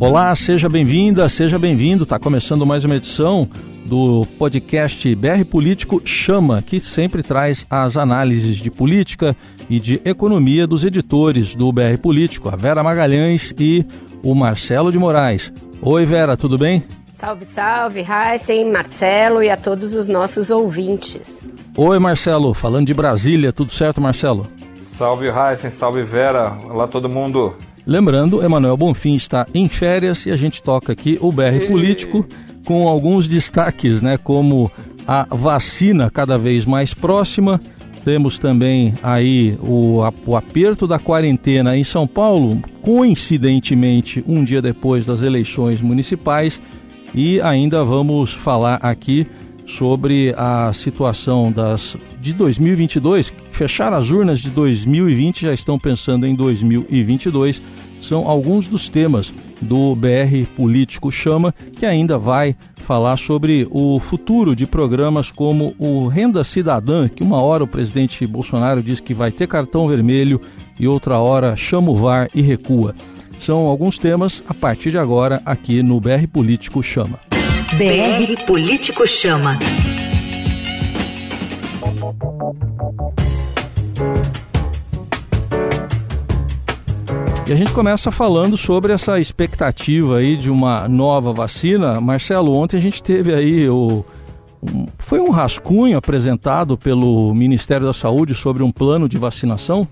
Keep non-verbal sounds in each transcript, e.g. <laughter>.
Olá, seja bem-vinda, seja bem-vindo. Está começando mais uma edição do podcast BR Político Chama, que sempre traz as análises de política e de economia dos editores do BR Político, a Vera Magalhães e o Marcelo de Moraes. Oi, Vera, tudo bem? Salve, salve, Heisen, Marcelo e a todos os nossos ouvintes. Oi, Marcelo, falando de Brasília, tudo certo, Marcelo? Salve, Heisen, salve, Vera. Olá, todo mundo. Lembrando, Emanuel Bonfim está em férias e a gente toca aqui o BR Político com alguns destaques, né, como a vacina cada vez mais próxima. Temos também aí o, o aperto da quarentena em São Paulo, coincidentemente um dia depois das eleições municipais. E ainda vamos falar aqui sobre a situação das de 2022. Fechar as urnas de 2020, já estão pensando em 2022 são alguns dos temas do BR Político Chama, que ainda vai falar sobre o futuro de programas como o Renda Cidadã, que uma hora o presidente Bolsonaro diz que vai ter cartão vermelho e outra hora chama o VAR e recua. São alguns temas a partir de agora aqui no BR Político Chama. BR Político Chama. E a gente começa falando sobre essa expectativa aí de uma nova vacina. Marcelo, ontem a gente teve aí o. Um, foi um rascunho apresentado pelo Ministério da Saúde sobre um plano de vacinação?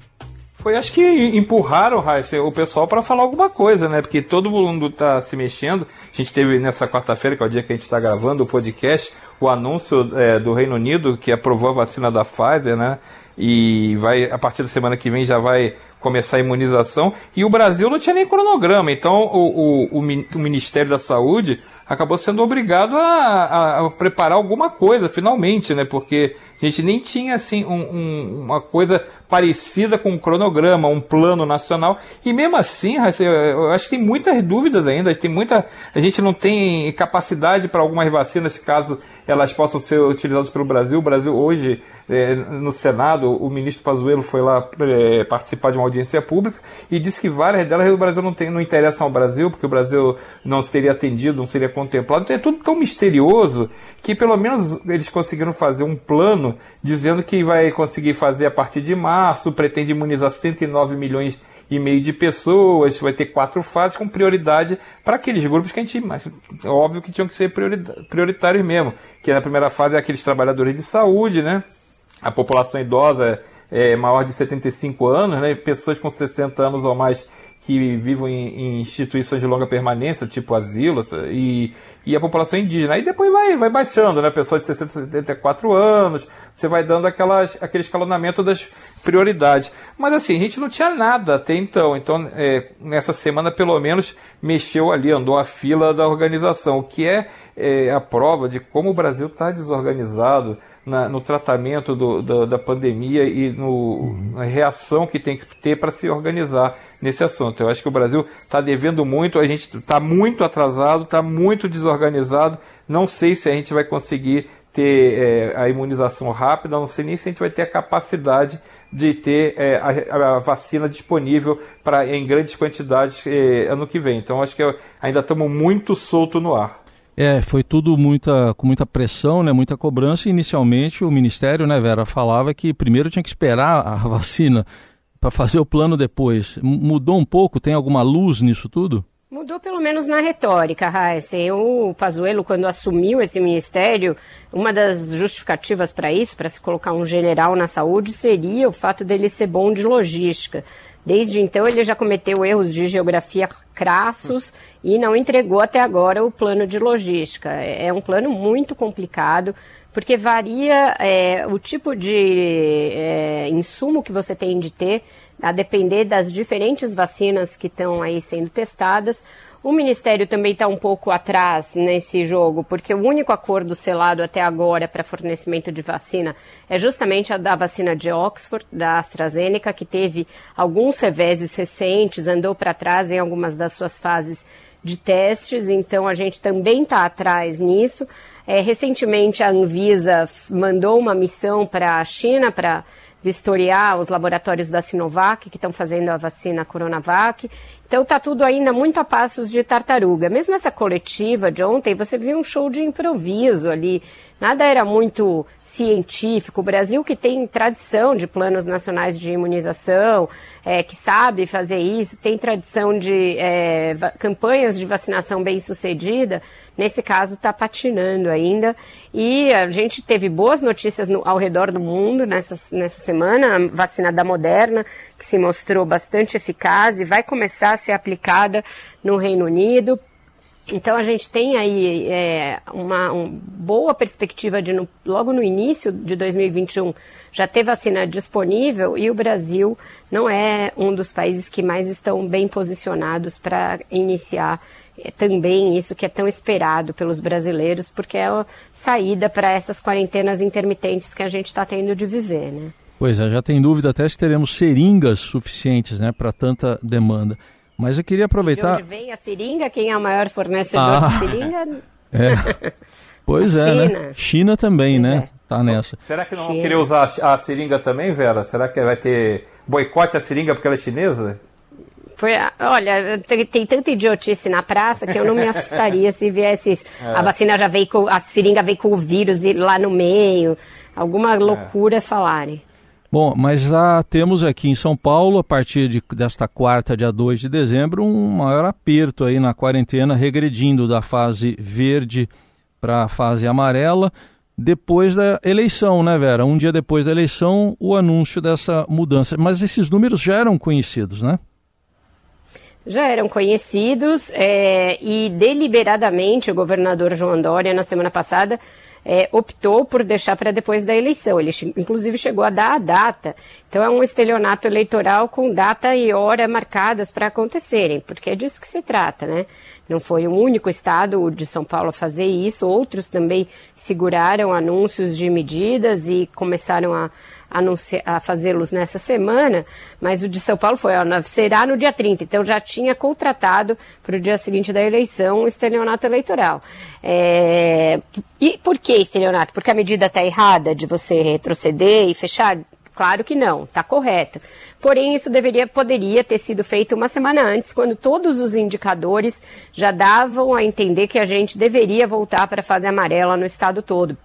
Foi, acho que empurraram Raíssa, o pessoal para falar alguma coisa, né? Porque todo mundo está se mexendo. A gente teve nessa quarta-feira, que é o dia que a gente está gravando o podcast, o anúncio é, do Reino Unido que aprovou a vacina da Pfizer, né? E vai, a partir da semana que vem já vai começar a imunização. E o Brasil não tinha nem cronograma. Então o, o, o Ministério da Saúde acabou sendo obrigado a, a, a, preparar alguma coisa, finalmente, né? Porque a gente nem tinha assim um, um, uma coisa parecida com um cronograma, um plano nacional. E mesmo assim, eu acho que tem muitas dúvidas ainda. Tem muita, a gente não tem capacidade para algumas vacinas, caso elas possam ser utilizadas pelo Brasil. O Brasil hoje é, no Senado, o ministro Pazuello foi lá é, participar de uma audiência pública e disse que várias delas o Brasil não, tem, não interessam ao Brasil, porque o Brasil não teria atendido, não seria contemplado. Então é tudo tão misterioso que pelo menos eles conseguiram fazer um plano dizendo que vai conseguir fazer a partir de março, pretende imunizar 109 milhões e meio de pessoas, vai ter quatro fases com prioridade para aqueles grupos que a gente, óbvio que tinham que ser prioritários mesmo, que na primeira fase é aqueles trabalhadores de saúde, né? a população idosa é maior de 75 anos, né, pessoas com 60 anos ou mais que vivem em, em instituições de longa permanência, tipo asilo, e, e a população indígena. Aí depois vai, vai baixando, né? Pessoas de 60, 74 anos, você vai dando aquelas, aquele escalonamento das prioridades. Mas assim, a gente não tinha nada até então. Então, é, nessa semana, pelo menos, mexeu ali, andou a fila da organização, o que é, é a prova de como o Brasil está desorganizado na, no tratamento do, do, da pandemia e no, na reação que tem que ter para se organizar nesse assunto. Eu acho que o Brasil está devendo muito, a gente está muito atrasado, está muito desorganizado. Não sei se a gente vai conseguir ter é, a imunização rápida, não sei nem se a gente vai ter a capacidade de ter é, a, a, vacina disponível para em grandes quantidades é, ano que vem. Então acho que ainda estamos muito solto no ar. É, foi tudo muita, com muita pressão, né, muita cobrança. Inicialmente o Ministério, né, Vera, falava que primeiro tinha que esperar a <laughs> vacina para fazer o plano depois. Mudou um pouco? Tem alguma luz nisso tudo? Mudou pelo menos na retórica, Raíssa. O Pazuello, quando assumiu esse ministério, uma das justificativas para isso, para se colocar um general na saúde, seria o fato dele ser bom de logística. Desde então, ele já cometeu erros de geografia crassos e não entregou até agora o plano de logística. É um plano muito complicado, porque varia é, o tipo de é, insumo que você tem de ter, a depender das diferentes vacinas que estão aí sendo testadas. O Ministério também está um pouco atrás nesse jogo, porque o único acordo selado até agora para fornecimento de vacina é justamente a da vacina de Oxford, da AstraZeneca, que teve alguns reveses recentes, andou para trás em algumas das suas fases de testes, então a gente também está atrás nisso. É, recentemente a Anvisa mandou uma missão para a China para vistoriar os laboratórios da Sinovac, que estão fazendo a vacina Coronavac. Então está tudo ainda muito a passos de tartaruga. Mesmo essa coletiva de ontem, você viu um show de improviso ali. Nada era muito científico. O Brasil que tem tradição de planos nacionais de imunização, é, que sabe fazer isso, tem tradição de é, campanhas de vacinação bem sucedida, nesse caso está patinando ainda. E a gente teve boas notícias no, ao redor do mundo nessa, nessa semana. A vacina da Moderna, que se mostrou bastante eficaz e vai começar a ser aplicada no Reino Unido. Então a gente tem aí é, uma, boa perspectiva de no, logo no início de 2021 já ter vacina disponível e o Brasil não é um dos países que mais estão bem posicionados para iniciar é, também isso que é tão esperado pelos brasileiros, porque é a saída para essas quarentenas intermitentes que a gente está tendo de viver, né? Pois é, já tem dúvida até se teremos seringas suficientes né, para tanta demanda. Mas eu queria aproveitar. De onde vem a seringa? Quem é o maior fornecedor ah, de seringa? <laughs> É. Pois é, China. né? China também, pois né? É. Tá nessa. Será que não China. vão querer usar a seringa também, Vera? Será que vai ter boicote à seringa porque ela é chinesa? Foi, olha, tem, tem, tanta idiotice na praça que eu não me assustaria se viesse isso. <laughs> É. A vacina já veio com, a seringa veio com o vírus lá no meio, alguma é. loucura é. falarem. Bom, mas já temos aqui em São Paulo, a partir de, desta quarta, dia 2 de dezembro, um maior aperto aí na quarentena, regredindo da fase verde para a fase amarela, depois da eleição, né, Vera? Um dia depois da eleição, o anúncio dessa mudança. Mas esses números já eram conhecidos, né? já eram conhecidos é, e deliberadamente o governador João Dória, na semana passada, é, optou por deixar para depois da eleição. Ele, inclusive, chegou a dar a data. Então, é um estelionato eleitoral com data e hora marcadas para acontecerem, porque é disso que se trata, né? Não foi o único estado, o de São Paulo, a fazer isso. Outros também seguraram anúncios de medidas e começaram a a fazê-los nessa semana, mas o de São Paulo foi, ó, será no dia 30, então já tinha contratado para o dia seguinte da eleição o estelionato eleitoral. É, e por que estelionato? Porque a medida está errada de você retroceder e fechar? Claro que não, está correta. Porém, isso deveria, poderia ter sido feito uma semana antes, quando todos os indicadores já davam a entender que a gente deveria voltar para a fase amarela no estado todo.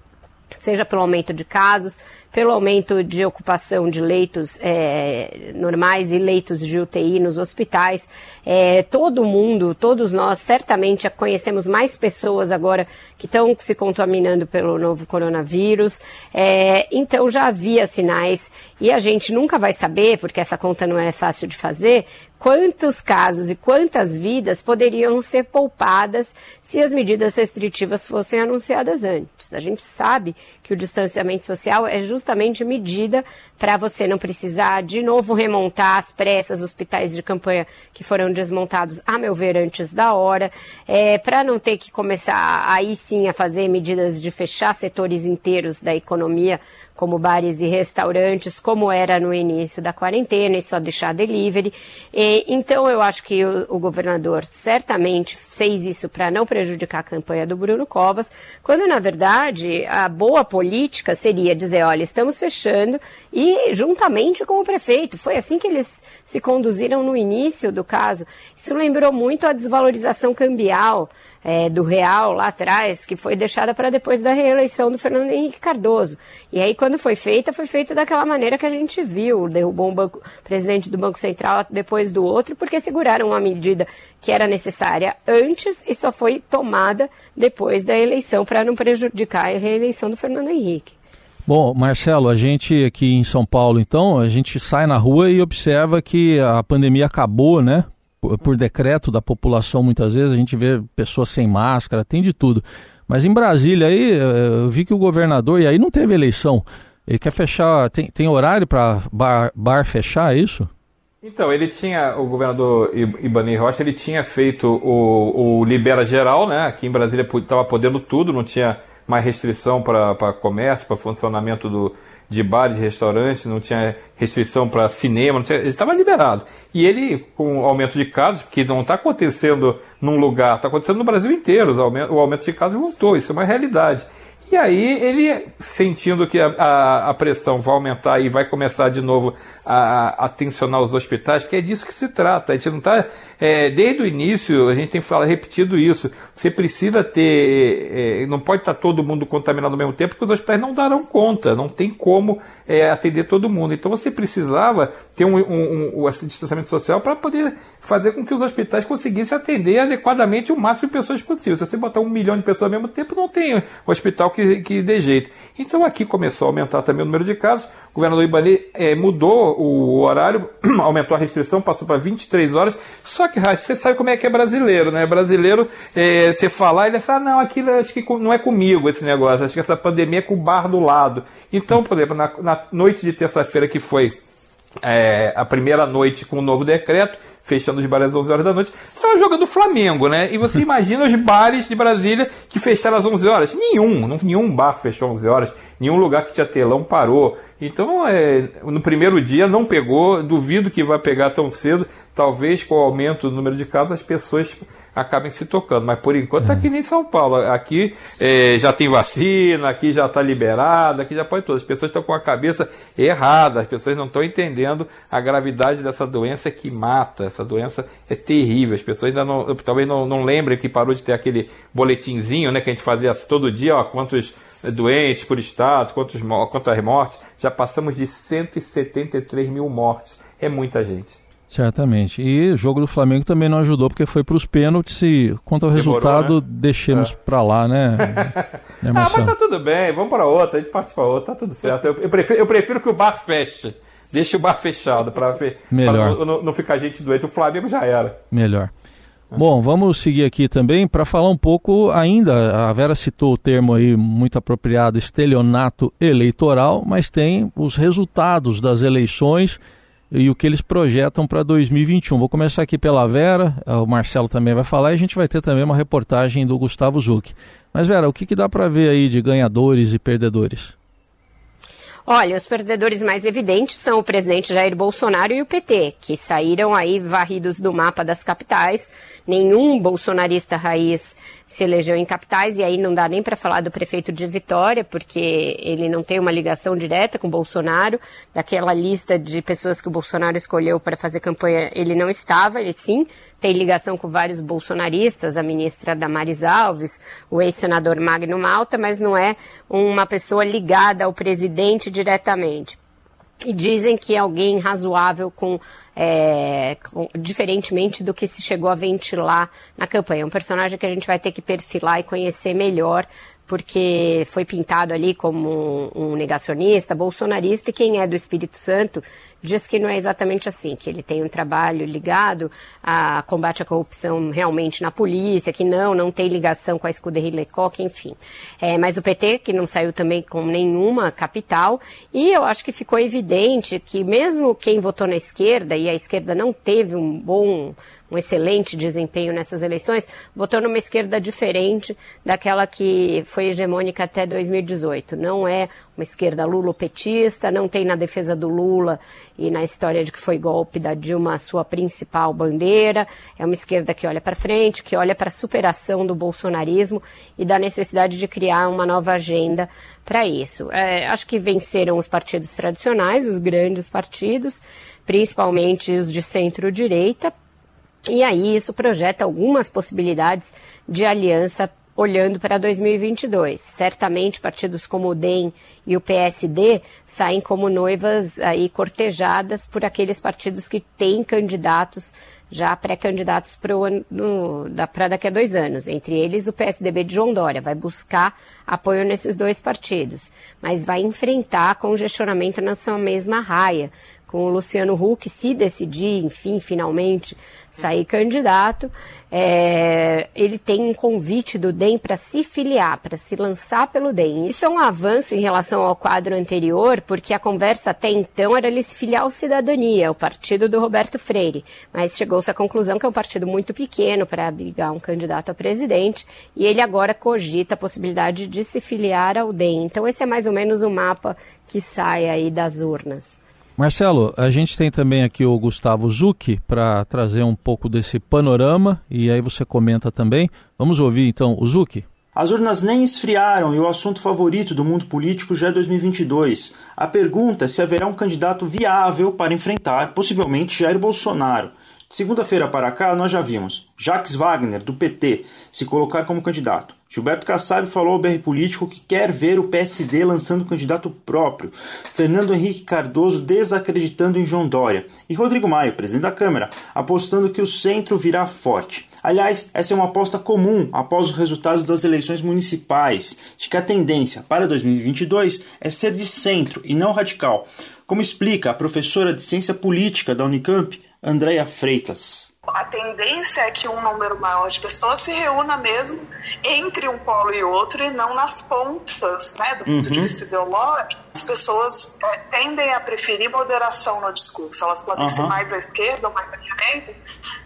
Seja pelo aumento de casos, pelo aumento de ocupação de leitos é, normais e leitos de UTI nos hospitais. É, todo mundo, todos nós, certamente conhecemos mais pessoas agora que estão se contaminando pelo novo coronavírus. É, então já havia sinais e a gente nunca vai saber, porque essa conta não é fácil de fazer, quantos casos e quantas vidas poderiam ser poupadas se as medidas restritivas fossem anunciadas antes. A gente sabe que o distanciamento social é justamente justamente medida para você não precisar de novo remontar as pressas, hospitais de campanha que foram desmontados, a meu ver, antes da hora, é, para não ter que começar aí sim a fazer medidas de fechar setores inteiros da economia, como bares e restaurantes, como era no início da quarentena, e só deixar delivery. E, então, eu acho que o, o governador certamente fez isso para não prejudicar a campanha do Bruno Covas, quando, na verdade, a boa política seria dizer, olha, estamos fechando e juntamente com o prefeito. Foi assim que eles se conduziram no início do caso. Isso lembrou muito a desvalorização cambial é, do real lá atrás, que foi deixada para depois da reeleição do Fernando Henrique Cardoso. E aí, quando foi feita, foi feita daquela maneira que a gente viu. Derrubou um banco, presidente do Banco Central depois do outro, porque seguraram uma medida que era necessária antes e só foi tomada depois da eleição para não prejudicar a reeleição do Fernando Henrique. Bom, Marcelo, a gente aqui em São Paulo, então, a gente sai na rua e observa que a pandemia acabou, né? Por, por decreto da população, muitas vezes, a gente vê pessoas sem máscara, tem de tudo. Mas em Brasília aí, eu vi que o governador, e aí não teve eleição, ele quer fechar, tem, tem horário para bar, bar fechar, é isso? Então, ele tinha, o governador Ibanez Rocha, ele tinha feito o, o Libera Geral, né? Aqui em Brasília estava podendo tudo, não tinha mais restrição para comércio, para funcionamento do, de bares, de restaurantes, não tinha restrição para cinema, tinha, ele estava liberado. E ele, com o aumento de casos, que não está acontecendo num lugar, está acontecendo no Brasil inteiro, o aumento, o aumento de casos voltou, isso é uma realidade. E aí ele, sentindo que a, a, a pressão vai aumentar e vai começar de novo a, a tensionar os hospitais, porque é disso que se trata. A gente não está. É, desde o início, a gente tem falado, repetido isso. Você precisa ter. É, não pode estar todo mundo contaminado ao mesmo tempo, porque os hospitais não darão conta, não tem como é, atender todo mundo. Então você precisava ter um, um, um, um distanciamento social para poder fazer com que os hospitais conseguissem atender adequadamente o máximo de pessoas possível. Se você botar um milhão de pessoas ao mesmo tempo, não tem hospital que, que dê jeito. Então aqui começou a aumentar também o número de casos. O governador Ibani é, mudou o horário, <clears throat> aumentou a restrição, passou para 23 horas. Só que, você sabe como é que é brasileiro, né? Brasileiro, é, você falar, ele fala, não, aquilo acho que não é comigo esse negócio, acho que essa pandemia é com o bar do lado. Então, por exemplo, na, na noite de terça-feira que foi é, a primeira noite com o novo decreto, fechando os bares às 11 horas da noite, só jogando Flamengo, né? E você imagina os bares de Brasília que fecharam às 11 horas? Nenhum, nenhum bar fechou às 11 horas, nenhum lugar que tinha telão parou. Então, é, no primeiro dia não pegou, duvido que vai pegar tão cedo. Talvez com o aumento do número de casos as pessoas acabem se tocando. Mas por enquanto está é. aqui nem São Paulo. Aqui é, já tem vacina, aqui já está liberado, aqui já pode tudo. As pessoas estão com a cabeça errada, as pessoas não estão entendendo a gravidade dessa doença que mata. Essa doença é terrível. As pessoas ainda não, talvez não, não lembrem que parou de ter aquele boletinzinho né, que a gente fazia todo dia, ó, quantos doentes por estado, quantos, quantas mortes. Já passamos de 173 mil mortes. É muita gente. Certamente. E o jogo do Flamengo também não ajudou, porque foi para os pênaltis e quanto ao Demorou, resultado, né? deixemos é. para lá, né? <laughs> né ah, mas tá tudo bem, vamos para outra, a gente parte para outra, tá tudo certo. Eu, eu, prefiro, eu prefiro que o bar feche. Deixe o bar fechado para Melhor. não, não ficar gente doente. O Flamengo já era. Melhor. Bom, vamos seguir aqui também para falar um pouco ainda. A Vera citou o termo aí muito apropriado, estelionato eleitoral, mas tem os resultados das eleições e o que eles projetam para 2021. Vou começar aqui pela Vera, o Marcelo também vai falar e a gente vai ter também uma reportagem do Gustavo Zuc. Mas Vera, o que, que dá para ver aí de ganhadores e perdedores? Olha, os perdedores mais evidentes são o presidente Jair Bolsonaro e o PT, que saíram aí varridos do mapa das capitais. Nenhum bolsonarista raiz se elegeu em capitais, e aí não dá nem para falar do prefeito de Vitória, porque ele não tem uma ligação direta com Bolsonaro. Daquela lista de pessoas que o Bolsonaro escolheu para fazer campanha, ele não estava, ele sim tem ligação com vários bolsonaristas, a ministra Damares Alves, o ex-senador Magno Malta, mas não é uma pessoa ligada ao presidente diretamente. E dizem que é alguém razoável com, é, com, diferentemente do que se chegou a ventilar na campanha. Um personagem que a gente vai ter que perfilar e conhecer melhor porque foi pintado ali como um, negacionista, bolsonarista, e quem é do Espírito Santo diz que não é exatamente assim, que ele tem um trabalho ligado a combate à corrupção realmente na polícia, que não, não tem ligação com a Scuderie Lecoq, enfim. É, mas o PT, que não saiu também com nenhuma capital, e eu acho que ficou evidente que mesmo quem votou na esquerda, e a esquerda não teve um bom um excelente desempenho nessas eleições, votou numa esquerda diferente daquela que foi hegemônica até 2018. Não é uma esquerda lulopetista, não tem na defesa do Lula e na história de que foi golpe da Dilma a sua principal bandeira. É uma esquerda que olha para frente, que olha para a superação do bolsonarismo e da necessidade de criar uma nova agenda para isso. É, acho que venceram os partidos tradicionais, os grandes partidos, principalmente os de centro-direita, e aí isso projeta algumas possibilidades de aliança olhando para 2022. Certamente partidos como o DEM e o PSD saem como noivas aí cortejadas por aqueles partidos que têm candidatos já pré-candidatos para daqui a dois anos. Entre eles, o PSDB de João Dória vai buscar apoio nesses dois partidos, mas vai enfrentar congestionamento na sua mesma raia, com o Luciano Huck, se decidir, enfim, finalmente sair candidato, é, ele tem um convite do DEM para se filiar, para se lançar pelo DEM. Isso é um avanço em relação ao quadro anterior, porque a conversa até então era ele se filiar ao Cidadania, o partido do Roberto Freire, mas chegou-se à conclusão que é um partido muito pequeno para abrigar um candidato a presidente, e ele agora cogita a possibilidade de se filiar ao DEM. Então esse é mais ou menos o mapa que sai aí das urnas. Marcelo, a gente tem também aqui o Gustavo Zucchi para trazer um pouco desse panorama e aí você comenta também. Vamos ouvir então o Zucchi? As urnas nem esfriaram e o assunto favorito do mundo político já é 2022. A pergunta é se haverá um candidato viável para enfrentar, possivelmente, Jair Bolsonaro. Segunda-feira para cá, nós já vimos Jacques Wagner, do PT, se colocar como candidato. Gilberto Kassab falou ao BR Político que quer ver o PSD lançando candidato próprio. Fernando Henrique Cardoso desacreditando em João Dória. E Rodrigo Maia, presidente da Câmara, apostando que o centro virá forte. Aliás, essa é uma aposta comum após os resultados das eleições municipais, de que a tendência para 2022 é ser de centro e não radical, como explica a professora de Ciência Política da Unicamp, Andréia Freitas a tendência é que um número maior de pessoas se reúna mesmo entre um polo e outro e não nas pontas, né, do ponto uhum. de vista ideológico. As pessoas é, tendem a preferir moderação no discurso. Elas podem uhum. ser mais à esquerda ou mais à direita,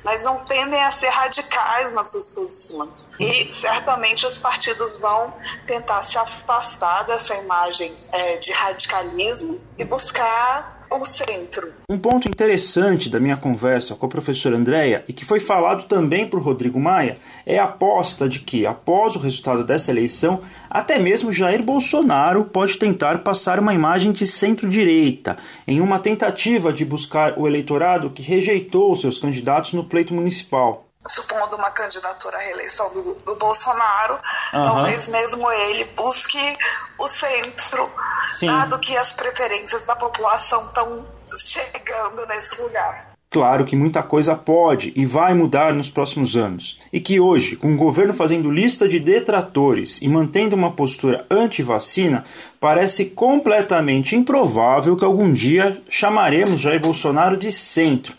mas não tendem a ser radicais nas suas posições. E certamente os partidos vão tentar se afastar dessa imagem é, de radicalismo e buscar centro. Um ponto interessante da minha conversa com a professora Andréia, e que foi falado também por Rodrigo Maia, é a aposta de que, após o resultado dessa eleição, até mesmo Jair Bolsonaro pode tentar passar uma imagem de centro-direita, em uma tentativa de buscar o eleitorado que rejeitou seus candidatos no pleito municipal supondo uma candidatura à reeleição do, do Bolsonaro, uhum. talvez mesmo ele busque o centro, Sim. dado que as preferências da população estão chegando nesse lugar. Claro que muita coisa pode e vai mudar nos próximos anos, e que hoje, com o governo fazendo lista de detratores e mantendo uma postura anti-vacina, parece completamente improvável que algum dia chamaremos Jair Bolsonaro de centro.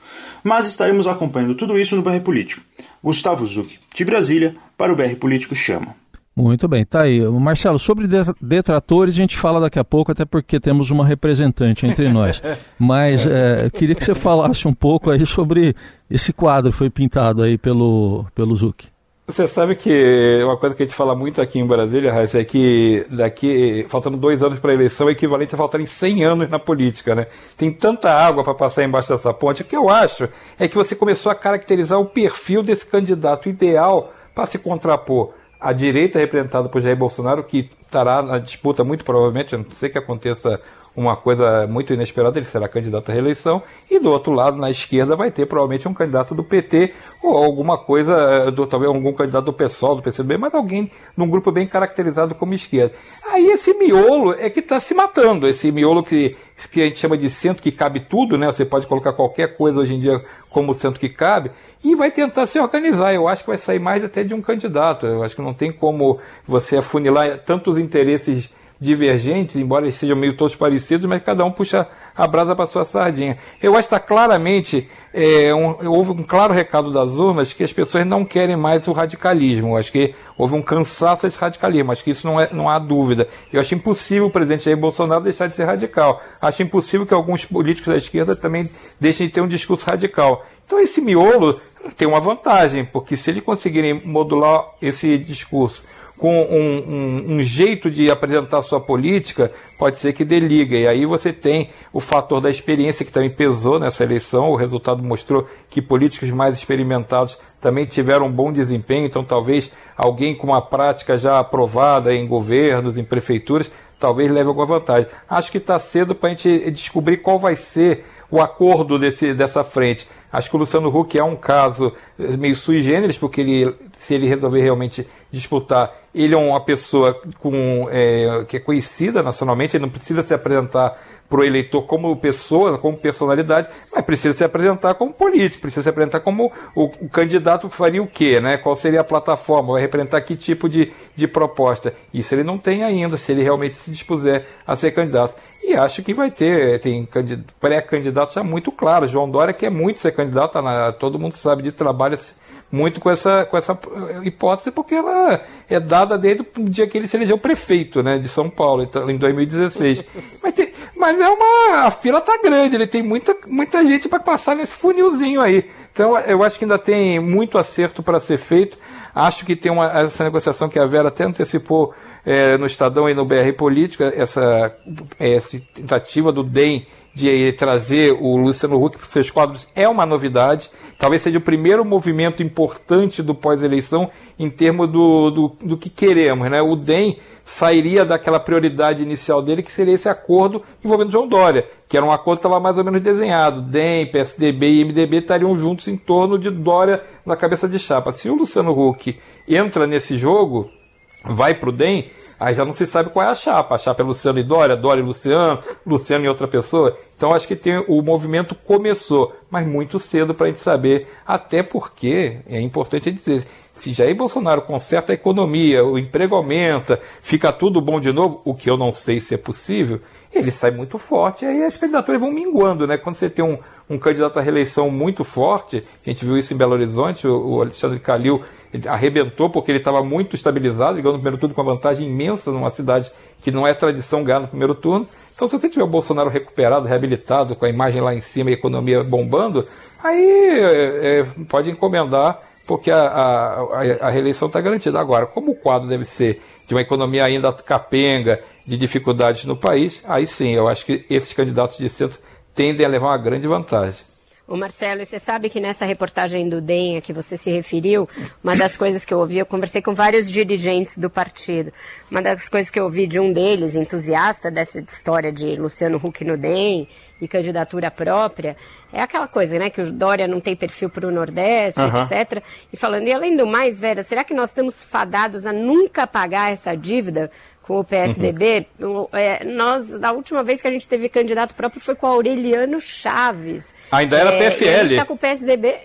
Mas estaremos acompanhando tudo isso no BR Político. Gustavo Zucchi, de Brasília, para o BR Político Chama. Muito bem, tá aí. Marcelo, sobre detratores a gente fala daqui a pouco, até porque temos uma representante entre nós. <laughs> Mas é, queria que você falasse um pouco aí sobre esse quadro que foi pintado aí pelo, pelo Zuc. Você sabe que uma coisa que a gente fala muito aqui em Brasília, Raíssa, é que daqui, faltando dois anos para a eleição, é equivalente a faltarem 100 anos na política, né? Tem tanta água para passar embaixo dessa ponte. O que eu acho é que você começou a caracterizar o perfil desse candidato ideal para se contrapor a direita representada por Jair Bolsonaro, que estará na disputa muito provavelmente, a não ser que aconteça uma coisa muito inesperada, ele será candidato à reeleição, e do outro lado, na esquerda, vai ter provavelmente um candidato do PT, ou alguma coisa, eh, do, talvez algum candidato do PSOL, do PCB, mas alguém num grupo bem caracterizado como esquerda. Aí esse miolo é que está se matando, esse miolo que, que a gente chama de centro que cabe tudo, né? Você pode colocar qualquer coisa hoje em dia como centro que cabe, e vai tentar se organizar. Eu acho que vai sair mais até de um candidato. Eu acho que não tem como você afunilar tantos interesses divergentes, embora eles sejam meio todos parecidos, mas cada um puxa a brasa para sua sardinha. Eu acho que está claramente, é, um, houve um claro recado das urnas que as pessoas não querem mais o radicalismo. Eu acho que houve um cansaço desse radicalismo, acho que isso não, é, não há dúvida. Eu acho impossível o presidente Jair Bolsonaro deixar de ser radical. Acho impossível que alguns políticos da esquerda também deixem de ter um discurso radical. Então esse miolo tem uma vantagem, porque se eles conseguirem modular esse discurso com um, um, um, jeito de apresentar sua política, pode ser que deliga. E aí você tem o fator da experiência que também pesou nessa eleição. O resultado mostrou que políticos mais experimentados também tiveram um bom desempenho. Então, talvez alguém com uma prática já aprovada em governos, em prefeituras, talvez leve alguma vantagem. Acho que está cedo para a gente descobrir qual vai ser o acordo desse, dessa frente. Acho que o Luciano Huck é um caso meio sui generis, porque ele, se ele resolver realmente disputar, ele é uma pessoa com, é, que é conhecida nacionalmente, ele não precisa se apresentar para o eleitor como pessoa, como personalidade, mas precisa se apresentar como político, precisa se apresentar como o, o candidato faria o quê, né? Qual seria a plataforma, vai representar que tipo de, de proposta. Isso ele não tem ainda, se ele realmente se dispuser a ser candidato. E acho que vai ter, tem pré-candidatos já muito claros. João Dória quer muito ser candidato, tá na, todo mundo sabe de trabalho muito com essa, com essa hipótese, porque ela é dada desde o dia que ele se elegeu prefeito né, de São Paulo, então, em 2016. mas, tem, mas é uma. A fila tá grande, ele tem muita, muita gente para passar nesse funilzinho aí. Então eu acho que ainda tem muito acerto para ser feito. Acho que tem uma, essa negociação que a Vera até antecipou é, no Estadão e no BR Política, essa, essa tentativa do DEM de trazer o Luciano Huck para os seus quadros é uma novidade. Talvez seja o primeiro movimento importante do pós-eleição em termos do, do, do, que queremos. Né? O DEM sairia daquela prioridade inicial dele, que seria esse acordo envolvendo João Dória, que era um acordo que estava mais ou menos desenhado. DEM, PSDB e MDB estariam juntos em torno de Dória na cabeça de chapa. Se o Luciano Huck entra nesse jogo, vai para o DEM, aí já não se sabe qual é a chapa. A chapa é Luciano e Dória, Dória e Luciano, Luciano e outra pessoa. Então acho que tem, o movimento começou, mas muito cedo para a gente saber, até porque, é importante dizer, se Jair Bolsonaro conserta a economia, o emprego aumenta, fica tudo bom de novo, o que eu não sei se é possível, ele sai muito forte, aí as candidaturas vão minguando, né? Quando você tem um, um candidato à reeleição muito forte, a gente viu isso em Belo Horizonte, o, o Alexandre Calil arrebentou porque ele estava muito estabilizado, ganhou no primeiro turno com uma vantagem imensa numa cidade que não é tradição ganhar no primeiro turno. Então, se você tiver o Bolsonaro recuperado, reabilitado, com a imagem lá em cima e a economia bombando, aí é, é, pode encomendar porque a, a, a reeleição está garantida. Agora, como o quadro deve ser de uma economia ainda capenga, de dificuldades no país, aí sim, eu acho que esses candidatos de centro tendem a levar uma grande vantagem. O Marcelo, você sabe que nessa reportagem do DEM a que você se referiu, uma das coisas que eu ouvi, eu conversei com vários dirigentes do partido. Uma das coisas que eu ouvi de um deles, entusiasta dessa história de Luciano Huck no DEM e candidatura própria, é aquela coisa, né, que o Dória não tem perfil para o Nordeste, uhum. etc. E falando, e além do mais, Vera, será que nós estamos fadados a nunca pagar essa dívida com o PSDB, uhum. é, nós, da última vez que a gente teve candidato próprio foi com o Aureliano Chaves. Ainda era é, PFL. a gente está com o PSDB.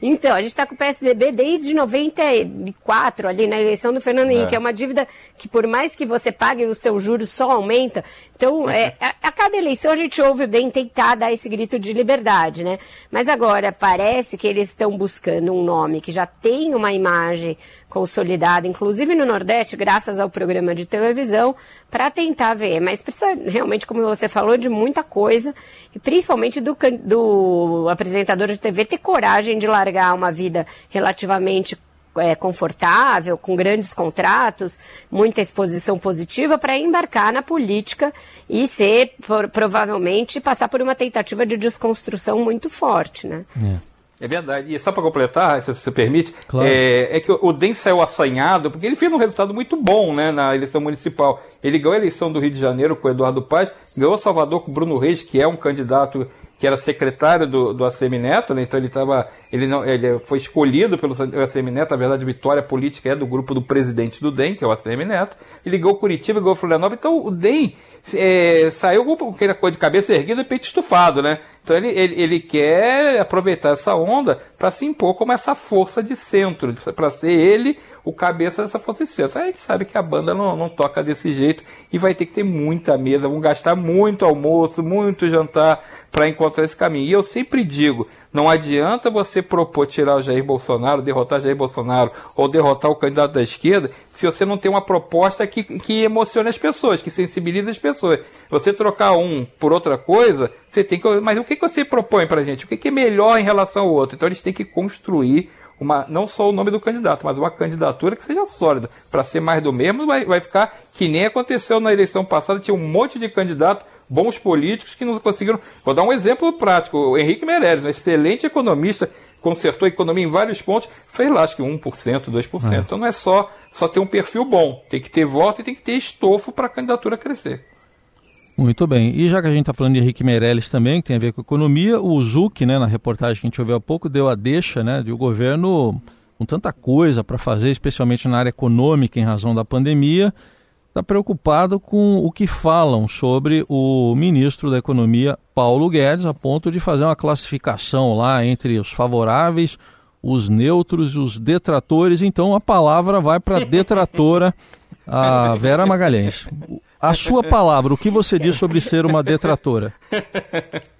Então, a gente está com o PSDB desde 94, ali na eleição do Fernando Henrique, é. é uma dívida que por mais que você pague, o seu juros só aumenta. Então, é, a, a, cada eleição a gente ouve o DEM tentar dar esse grito de liberdade, né? Mas agora parece que eles estão buscando um nome que já tem uma imagem consolidada, inclusive no Nordeste, graças ao programa de televisão, para tentar ver. Mas precisa realmente, como você falou, de muita coisa, e principalmente do, do apresentador de TV ter coragem de largar uma vida relativamente é, confortável, com grandes contratos, muita exposição positiva para embarcar na política e ser, por, provavelmente, passar por uma tentativa de desconstrução muito forte, né? É. É verdade. E só para completar, se você permite, claro. é, é, que o DEM saiu assanhado, porque ele fez um resultado muito bom né, na eleição municipal. Ele ganhou a eleição do Rio de Janeiro com o Eduardo Paz, ganhou Salvador com o Bruno Reis, que é um candidato que era secretário do, do ACM Neto, né, então ele estava. Ele, não, ele foi escolhido pelo ACM Neto, na verdade, a vitória política é do grupo do presidente do DEM, que é o ACM Neto. Ele ganhou Curitiba, ganhou Florianópolis, então o DEM é, saiu com aquela coisa de cabeça erguida e peito estufado, né? Então ele, ele, ele quer aproveitar essa onda para se impor como essa força de centro, para ser ele o cabeça dessa força de centro. Aí a gente sabe que a banda não, não toca desse jeito e vai ter que ter muita mesa, vão gastar muito almoço, muito jantar para encontrar esse caminho. E eu sempre digo, não adianta você propor tirar o Jair Bolsonaro, derrotar Jair Bolsonaro ou derrotar o candidato da esquerda, se você não tem uma proposta que, que emocione as pessoas, que sensibilize as pessoas. Você trocar um por outra coisa, você tem que. Mas o que, você propõe para gente? O que, que é melhor em relação ao outro? Então eles têm que construir uma, não só o nome do candidato, mas uma candidatura que seja sólida. Para ser mais do mesmo, vai, vai ficar que nem aconteceu na eleição passada, tinha um monte de candidato bons políticos que não conseguiram. Vou dar um exemplo prático: o Henrique Meirelles, um excelente economista, consertou a economia em vários pontos, fez lá acho que 1%, 2%. É. Então não é só, só ter um perfil bom, tem que ter voto e tem que ter estofo para a candidatura crescer. Muito bem. E já que a gente está falando de Henrique Meirelles também, que tem a ver com economia, o Zuc, né, na reportagem que a gente ouviu há pouco, deu a deixa né, de o governo com tanta coisa para fazer, especialmente na área econômica, em razão da pandemia, está preocupado com o que falam sobre o ministro da Economia, Paulo Guedes, a ponto de fazer uma classificação lá entre os favoráveis, os neutros e os detratores. Então a palavra vai para a <laughs> detratora, a Vera Magalhães. A sua palavra, o que você diz sobre ser uma detratora? <laughs>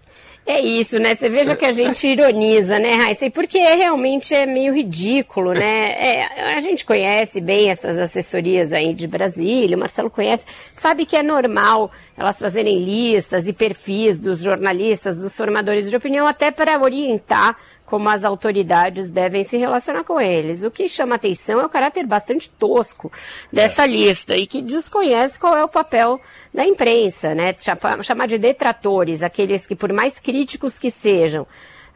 É isso, né? Você veja que a gente ironiza, né, Raíssa? Porque realmente é meio ridículo, né? É, a gente conhece bem essas assessorias aí de Brasília, o Marcelo conhece, sabe que é normal elas fazerem listas e perfis dos jornalistas, dos formadores de opinião, até para orientar como as autoridades devem se relacionar com eles. O que chama atenção é o caráter bastante tosco dessa é. lista e que desconhece qual é o papel da imprensa, né? Chamar de detratores, aqueles que, por mais críticos que sejam,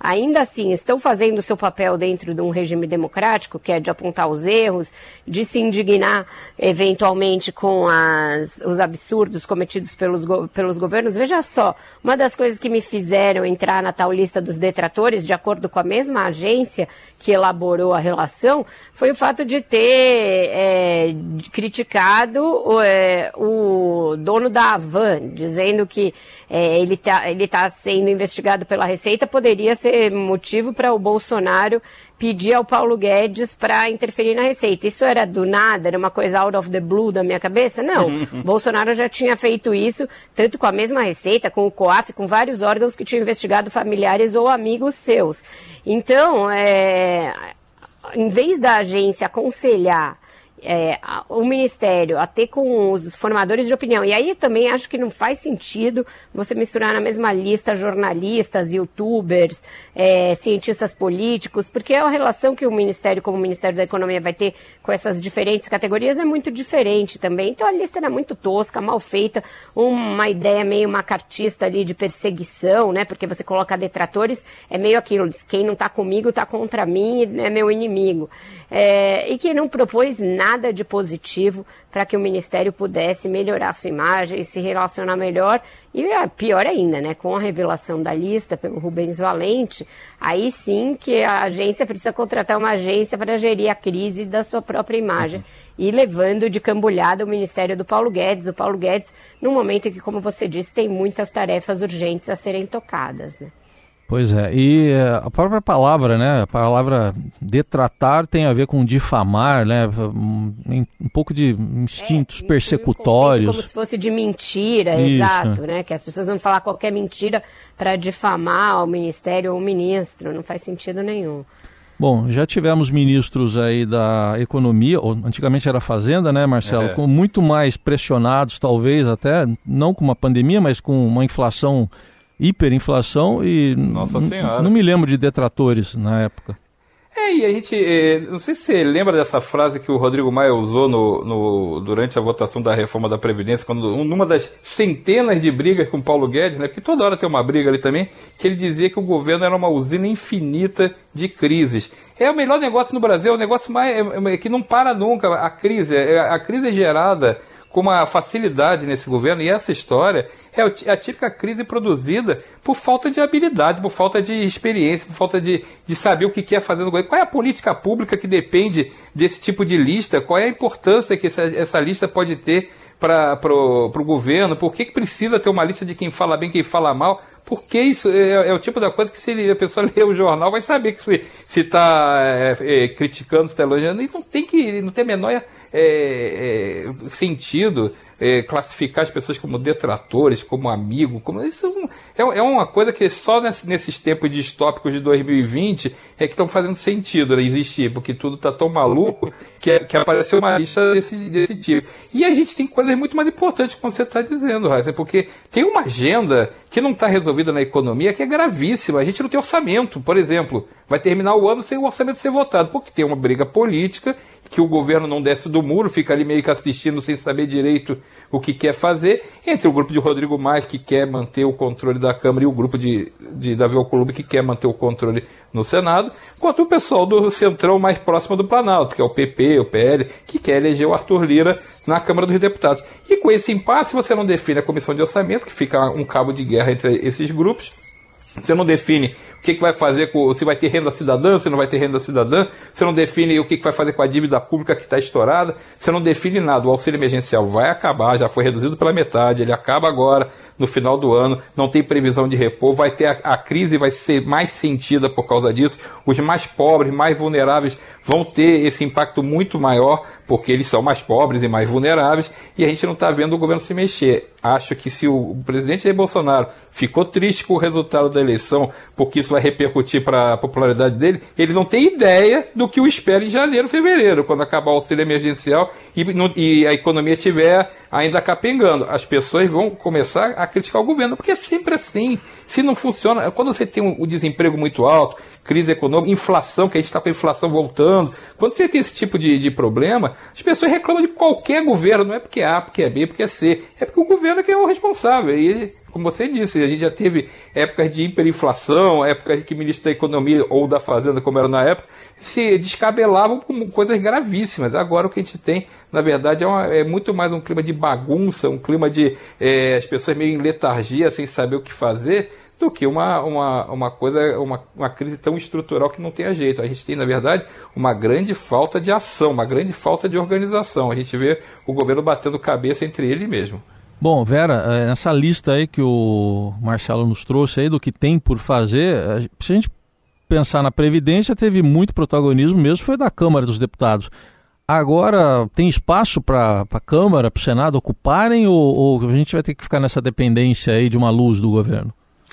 ainda assim estão fazendo o seu papel dentro de um regime democrático, que é de apontar os erros, de se indignar eventualmente com as, os absurdos cometidos pelos, pelos governos. Veja só, uma das coisas que me fizeram entrar na tal lista dos detratores, de acordo com a mesma agência que elaborou a relação, foi o fato de ter é, criticado é, o dono da Avan, dizendo que é, ele está ele tá sendo investigado pela Receita, poderia ser motivo para o Bolsonaro pedir ao Paulo Guedes para interferir na Receita. Isso era do nada, era uma coisa out of the blue da minha cabeça? Não. <laughs> Bolsonaro já tinha feito isso, tanto com a mesma Receita, com o COAF, com vários órgãos que tinham investigado familiares ou amigos seus. Então, é, em vez da agência aconselhar é, o Ministério a ter com os formadores de opinião. E aí também acho que não faz sentido você misturar na mesma lista jornalistas, youtubers, é, cientistas políticos, porque a relação que o Ministério, como o Ministério da Economia, vai ter com essas diferentes categorias é muito diferente também. Então a lista era muito tosca, mal feita, uma ideia meio macartista ali de perseguição, né? Porque você coloca detratores, é meio aquilo, quem não está comigo está contra mim, é meu inimigo. É, e que não propôs nada nada de positivo para que o Ministério pudesse melhorar sua imagem e se relacionar melhor. E é pior ainda, né, com a revelação da lista pelo Rubens Valente, aí sim que a agência precisa contratar uma agência para gerir a crise da sua própria imagem e levando de cambulhada o Ministério do Paulo Guedes. O Paulo Guedes, num momento em que, como você disse, tem muitas tarefas urgentes a serem tocadas, né? Pois é, e eh, a própria palavra, né, a palavra detratar tem a ver com difamar, né, um, um pouco de instintos é, persecutórios. Como se fosse de mentira, Isso. exato, né, que as pessoas vão falar qualquer mentira para difamar o ministério ou o ministro, não faz sentido nenhum. Bom, já tivemos ministros aí da economia, ou antigamente era fazenda, né, Marcelo, é. com muito mais pressionados, talvez até, não com uma pandemia, mas com uma inflação hiperinflação e Nossa Senhora. não me lembro de detratores na época. É, e a gente. É, não sei se você lembra dessa frase que o Rodrigo Maia usou no, no, durante a votação da reforma da Previdência, quando numa das centenas de brigas com Paulo Guedes, né? Porque toda hora tem uma briga ali também, que ele dizia que o governo era uma usina infinita de crises. É o melhor negócio no Brasil, é o negócio mais. É, é, que não para nunca. A crise. É, a crise é gerada com uma facilidade nesse governo, e essa história é a típica crise produzida por falta de habilidade, por falta de experiência, por falta de, de saber o que quer fazer no governo. Qual é a política pública que depende desse tipo de lista? Qual é a importância que essa, essa lista pode ter para o governo? Por que, que precisa ter uma lista de quem fala bem, quem fala mal? Porque isso é, é o tipo da coisa que se a pessoa <laughs> ler o jornal vai saber que se está é, é, criticando, se está elogiando, e não tem que não tem a menor é, é, sentido é, classificar as pessoas como detratores, como amigo, como isso é, é uma coisa que só nesse, nesses tempos distópicos de 2020 é que estão fazendo sentido né, existir, porque tudo está tão maluco que, que apareceu uma lista desse, desse tipo. E a gente tem coisas muito mais importantes, como você está dizendo, Raíssa, porque tem uma agenda que não está resolvida na economia que é gravíssima. A gente não tem orçamento, por exemplo. Vai terminar o ano sem o orçamento ser votado, porque tem uma briga política que o governo não desce do muro, fica ali meio que assistindo sem saber direito o que quer fazer, entre o grupo de Rodrigo Maia, que quer manter o controle da Câmara, e o grupo de, de Davi Alcolumbre, que quer manter o controle no Senado, quanto o pessoal do centrão mais próximo do Planalto, que é o PP, o PL, que quer eleger o Arthur Lira na Câmara dos Deputados. E com esse impasse, você não define a comissão de orçamento, que fica um cabo de guerra entre esses grupos, você não define o que, que vai fazer com. se vai ter renda cidadã, se não vai ter renda cidadã, você não define o que, que vai fazer com a dívida pública que está estourada, você não define nada. O auxílio emergencial vai acabar, já foi reduzido pela metade, ele acaba agora no final do ano, não tem previsão de repor, vai ter a, a, crise vai ser mais sentida por causa disso. Os mais pobres, mais vulneráveis vão ter esse impacto muito maior, porque eles são mais pobres e mais vulneráveis, e a gente não está vendo o governo se mexer. Acho que se o presidente Jair Bolsonaro ficou triste com o resultado da eleição, porque isso vai repercutir para a popularidade dele, ele não tem ideia do que o espera em janeiro, fevereiro, quando acabar o auxílio emergencial e, e a economia estiver ainda capengando. As pessoas vão começar a criticar o governo, porque é sempre assim. Se não funciona, quando você tem o um desemprego muito alto, crise econômica, inflação, que a gente está com a inflação voltando. Quando você tem esse tipo de, de problema, as pessoas reclamam de qualquer governo, não é porque é A, porque é B, porque é C, é porque o governo é que é o responsável. E, como você disse, a gente já teve épocas de hiperinflação, épocas que o ministro da Economia ou da Fazenda, como era na época, se descabelavam com coisas gravíssimas. Agora o que a gente tem, na verdade, é, uma, é muito mais um clima de bagunça, um clima de é, as pessoas meio em letargia, sem saber o que fazer, do que uma, uma, uma coisa, uma, uma crise tão estrutural que não tenha jeito. A gente tem, na verdade, uma grande falta de ação, uma grande falta de organização. A gente vê o governo batendo cabeça entre ele mesmo. Bom, Vera, eh, nessa lista aí que o Marcelo nos trouxe aí do que tem por fazer, eh, se a gente pensar na Previdência, teve muito protagonismo mesmo, foi da Câmara dos Deputados. Agora, tem espaço para a Câmara, para o Senado ocuparem ou, ou a gente vai ter que ficar nessa dependência aí de uma luz do governo?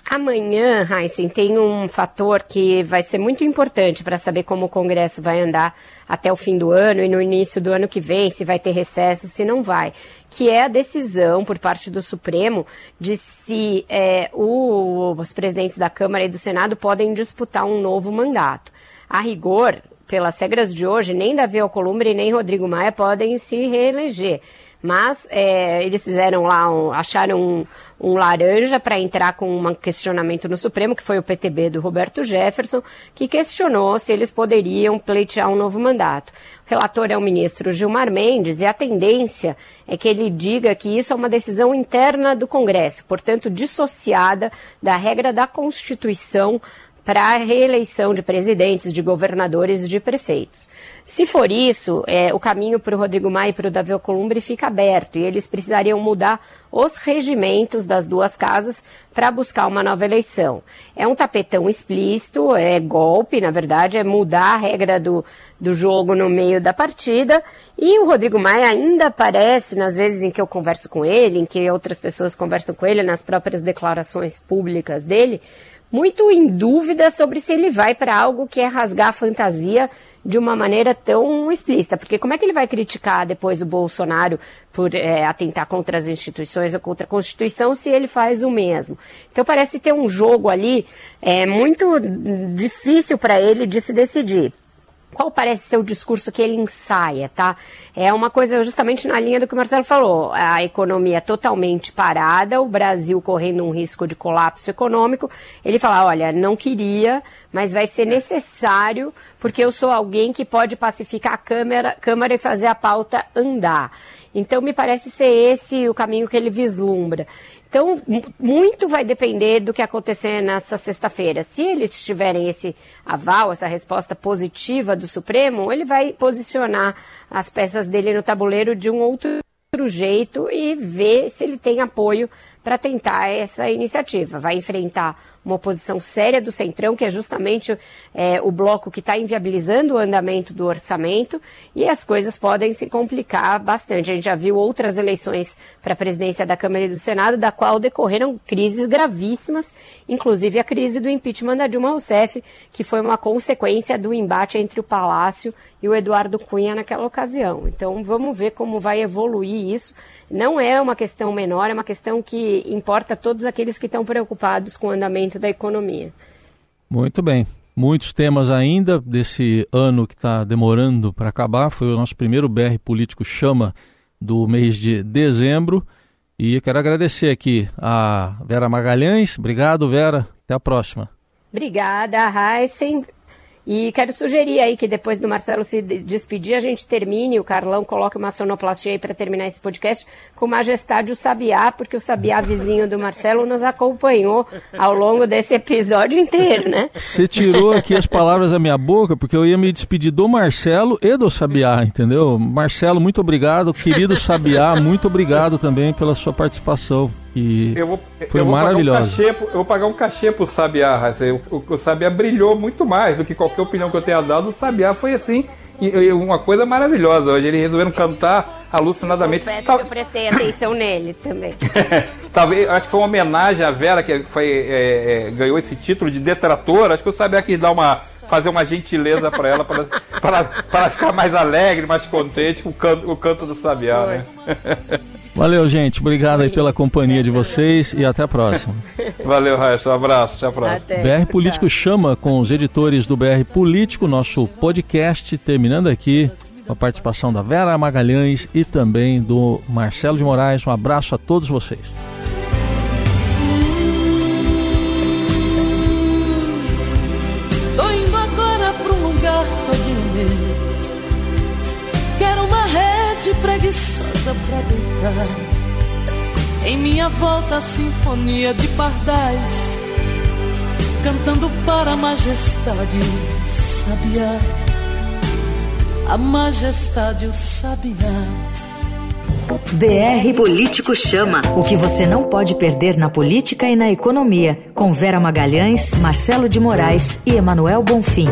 Amanhã, Heisen, tem um fator que vai ser muito importante para saber como o Congresso vai andar até o fim do ano e no início do ano que vem, se vai ter recesso, se não vai, que é a decisão por parte do Supremo de se é, o, os presidentes da Câmara e do Senado podem disputar um novo mandato. A rigor, pelas regras de hoje, nem Davi Alcolumbre nem Rodrigo Maia podem se reeleger. Mas é, eles fizeram lá, um, acharam um, um laranja para entrar com um questionamento no Supremo, que foi o PTB do Roberto Jefferson, que questionou se eles poderiam pleitear um novo mandato. O relator é o ministro Gilmar Mendes e a tendência é que ele diga que isso é uma decisão interna do Congresso, portanto dissociada da regra da Constituição para a reeleição de presidentes, de governadores e de prefeitos. Se for isso, é, o caminho para o Rodrigo Maia e para o Davi Alcolumbre fica aberto e eles precisariam mudar os regimentos das duas casas para buscar uma nova eleição. É um tapetão explícito, é golpe, na verdade, é mudar a regra do, do jogo no meio da partida. E o Rodrigo Maia ainda aparece, nas vezes em que eu converso com ele, em que outras pessoas conversam com ele, nas próprias declarações públicas dele, muito em dúvida sobre se ele vai para algo que é rasgar a fantasia de uma maneira tão explícita. Porque como é que ele vai criticar depois o Bolsonaro por é, atentar contra as instituições ou contra a Constituição se ele faz o mesmo? Então parece ter um jogo ali é, muito difícil para ele de se decidir qual parece ser o discurso que ele ensaia, tá? É uma coisa justamente na linha do que o Marcelo falou. A economia totalmente parada, o Brasil correndo um risco de colapso econômico. Ele fala, olha, não queria, mas vai ser necessário, porque eu sou alguém que pode pacificar a Câmara, Câmara e fazer a pauta andar. Então, me parece ser esse o caminho que ele vislumbra. Então, muito vai depender do que acontecer nessa sexta-feira. Se eles tiverem esse aval, essa resposta positiva do Supremo, ele vai posicionar as peças dele no tabuleiro de um outro jeito e ver se ele tem apoio para tentar essa iniciativa. Vai enfrentar uma oposição séria do Centrão, que é justamente é, o bloco que está inviabilizando o andamento do orçamento, e as coisas podem se complicar bastante. A gente já viu outras eleições para a presidência da Câmara e do Senado, da qual decorreram crises gravíssimas, inclusive a crise do impeachment da Dilma Rousseff, que foi uma consequência do embate entre o Palácio e o Eduardo Cunha naquela ocasião. Então vamos ver como vai evoluir isso. Não é uma questão menor, é uma questão que importa a todos aqueles que estão preocupados com o andamento da economia. Muito bem. Muitos temas ainda desse ano que está demorando para acabar. Foi o nosso primeiro BR Político Chama do mês de dezembro. E eu quero agradecer aqui a Vera Magalhães. Obrigado, Vera. Até a próxima. Obrigada, Heisen. E quero sugerir aí que depois do Marcelo se despedir, a gente termine, o Carlão coloque uma sonoplastia aí para terminar esse podcast com Majestade o Sabiá, porque o Sabiá vizinho do Marcelo nos acompanhou ao longo desse episódio inteiro, né? Você tirou aqui as palavras da minha boca, porque eu ia me despedir do Marcelo e do Sabiá, entendeu? Marcelo, muito obrigado. Querido Sabiá, muito obrigado também pela sua participação. E eu vou, foi eu maravilhoso. Um eu vou pagar um cachê pro Sabiá, o, o, o Sabiá brilhou muito mais do que qualquer opinião que eu tenha dado. O Sabiá foi assim, uma coisa maravilhosa. Hoje eles resolveram cantar alucinadamente. Confesso Tal... que eu prestei atenção nele também. <laughs> Talvez, acho que foi uma homenagem à Vera que foi, é, é, ganhou esse título de detrator. Acho que o Sabiá quis dar uma fazer uma gentileza para ela, para para, para ficar mais alegre, mais contente com o canto, o canto do Sabiá, né? Valeu, gente. Obrigado aí pela companhia de vocês e até a próxima. Valeu, Raíssa. Um abraço. Até a próxima. Até. BR Político chama com os editores do BR Político, nosso podcast, terminando aqui com a participação da Vera Magalhães e também do Marcelo de Moraes. Um abraço a todos vocês. Rede preguiçosa pra deitar. Em minha volta, a sinfonia de pardais. Cantando para a majestade, o sabiá. A majestade, o sabiá. BR Político Chama. O que você não pode perder na política e na economia. Com Vera Magalhães, Marcelo de Moraes e Emanuel Bonfim.